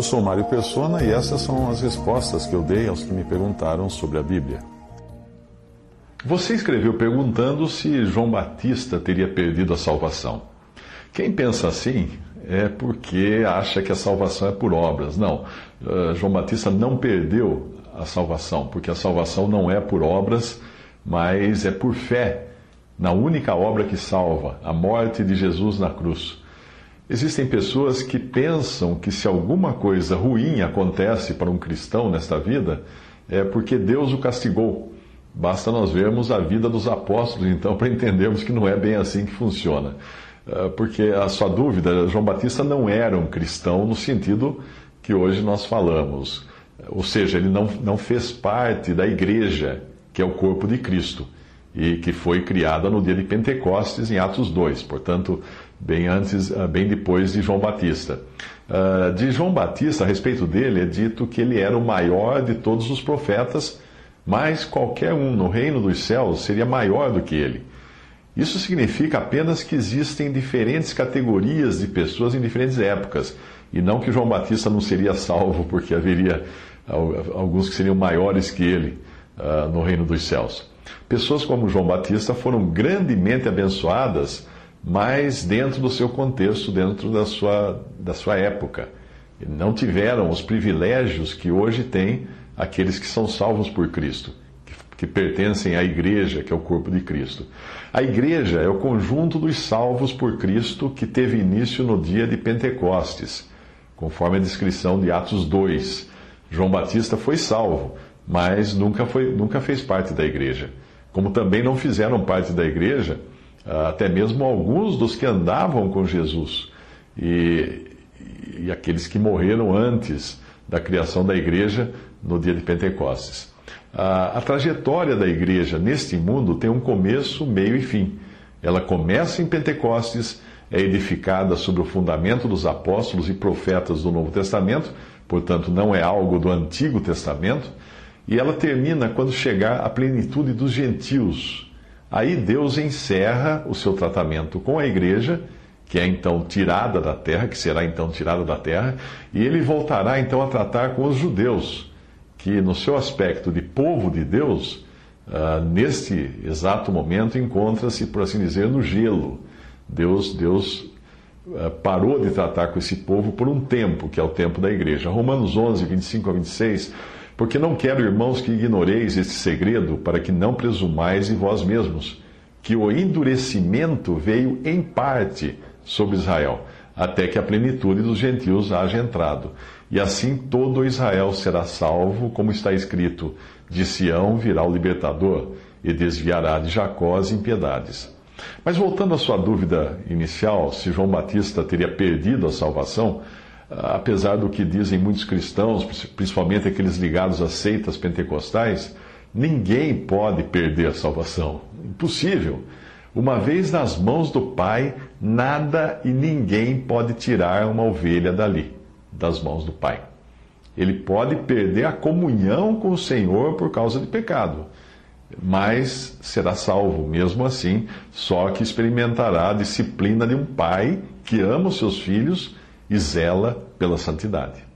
Eu sou Mário Persona e essas são as respostas que eu dei aos que me perguntaram sobre a Bíblia. Você escreveu perguntando se João Batista teria perdido a salvação. Quem pensa assim é porque acha que a salvação é por obras. Não, uh, João Batista não perdeu a salvação, porque a salvação não é por obras, mas é por fé na única obra que salva, a morte de Jesus na cruz. Existem pessoas que pensam que se alguma coisa ruim acontece para um cristão nesta vida, é porque Deus o castigou. Basta nós vermos a vida dos apóstolos, então, para entendermos que não é bem assim que funciona. Eh, porque a sua dúvida, João Batista não era um cristão no sentido que hoje nós falamos. Ou seja, ele não, não fez parte da igreja, que é o corpo de Cristo, e que foi criada no dia de Pentecostes, em Atos 2, portanto, bem antes, eh, bem depois de João Batista. Eh, de João Batista, a respeito dele, é dito que ele era o maior de todos os profetas, mas qualquer um no reino dos céus seria maior do que ele. Isso significa apenas que existem diferentes categorias de pessoas em diferentes épocas, e não que João Batista não seria salvo porque haveria alguns que seriam maiores que ele uh, no reino dos céus. Pessoas como João Batista foram grandemente abençoadas, mas dentro do seu contexto, dentro da sua, da sua época. Não tiveram os privilégios que hoje têm aqueles que são salvos por Cristo que pertencem à igreja, que é o corpo de Cristo. A igreja é o conjunto dos salvos por Cristo que teve início no dia de Pentecostes, conforme a descrição de Atos 2. João Batista foi salvo, mas nunca, foi, nunca fez parte da igreja. Como também não fizeram parte da igreja, até mesmo alguns dos que andavam com Jesus e, e aqueles que morreram antes da criação da igreja no dia de Pentecostes. A, a trajetória da igreja neste mundo tem um começo, meio e fim. Ela começa em Pentecostes, é edificada sobre o fundamento dos apóstolos e profetas do Novo Testamento, portanto, não é algo do Antigo Testamento, e ela termina quando chegar à plenitude dos gentios. Aí Deus encerra o seu tratamento com a igreja, que é então tirada da terra, que será então tirada da terra, e ele voltará então a tratar com os judeus que, no seu aspecto de povo de Deus, uh, neste exato momento encontra-se, por assim dizer, no gelo. Deus, Deus uh, parou de tratar com esse povo por um tempo, que é o tempo da igreja. Romanos 11, 25 a 26. Porque não quero, irmãos, que ignoreis este segredo, para que não presumais em vós mesmos, que o endurecimento veio em parte sobre Israel até que a plenitude dos gentios haja entrado. E assim todo Israel será salvo, como está escrito: de Sião virá o libertador, e desviará de Jacó as impiedades. Mas voltando à sua dúvida inicial, se João Batista teria perdido a salvação, apesar do que dizem muitos cristãos, principalmente aqueles ligados às seitas pentecostais, ninguém pode perder a salvação. Impossível. Uma vez nas mãos do Pai, nada e ninguém pode tirar uma ovelha dali, das mãos do Pai. Ele pode perder a comunhão com o Senhor por causa de pecado, mas será salvo mesmo assim, só que experimentará a disciplina de um pai que ama os seus filhos e zela pela santidade.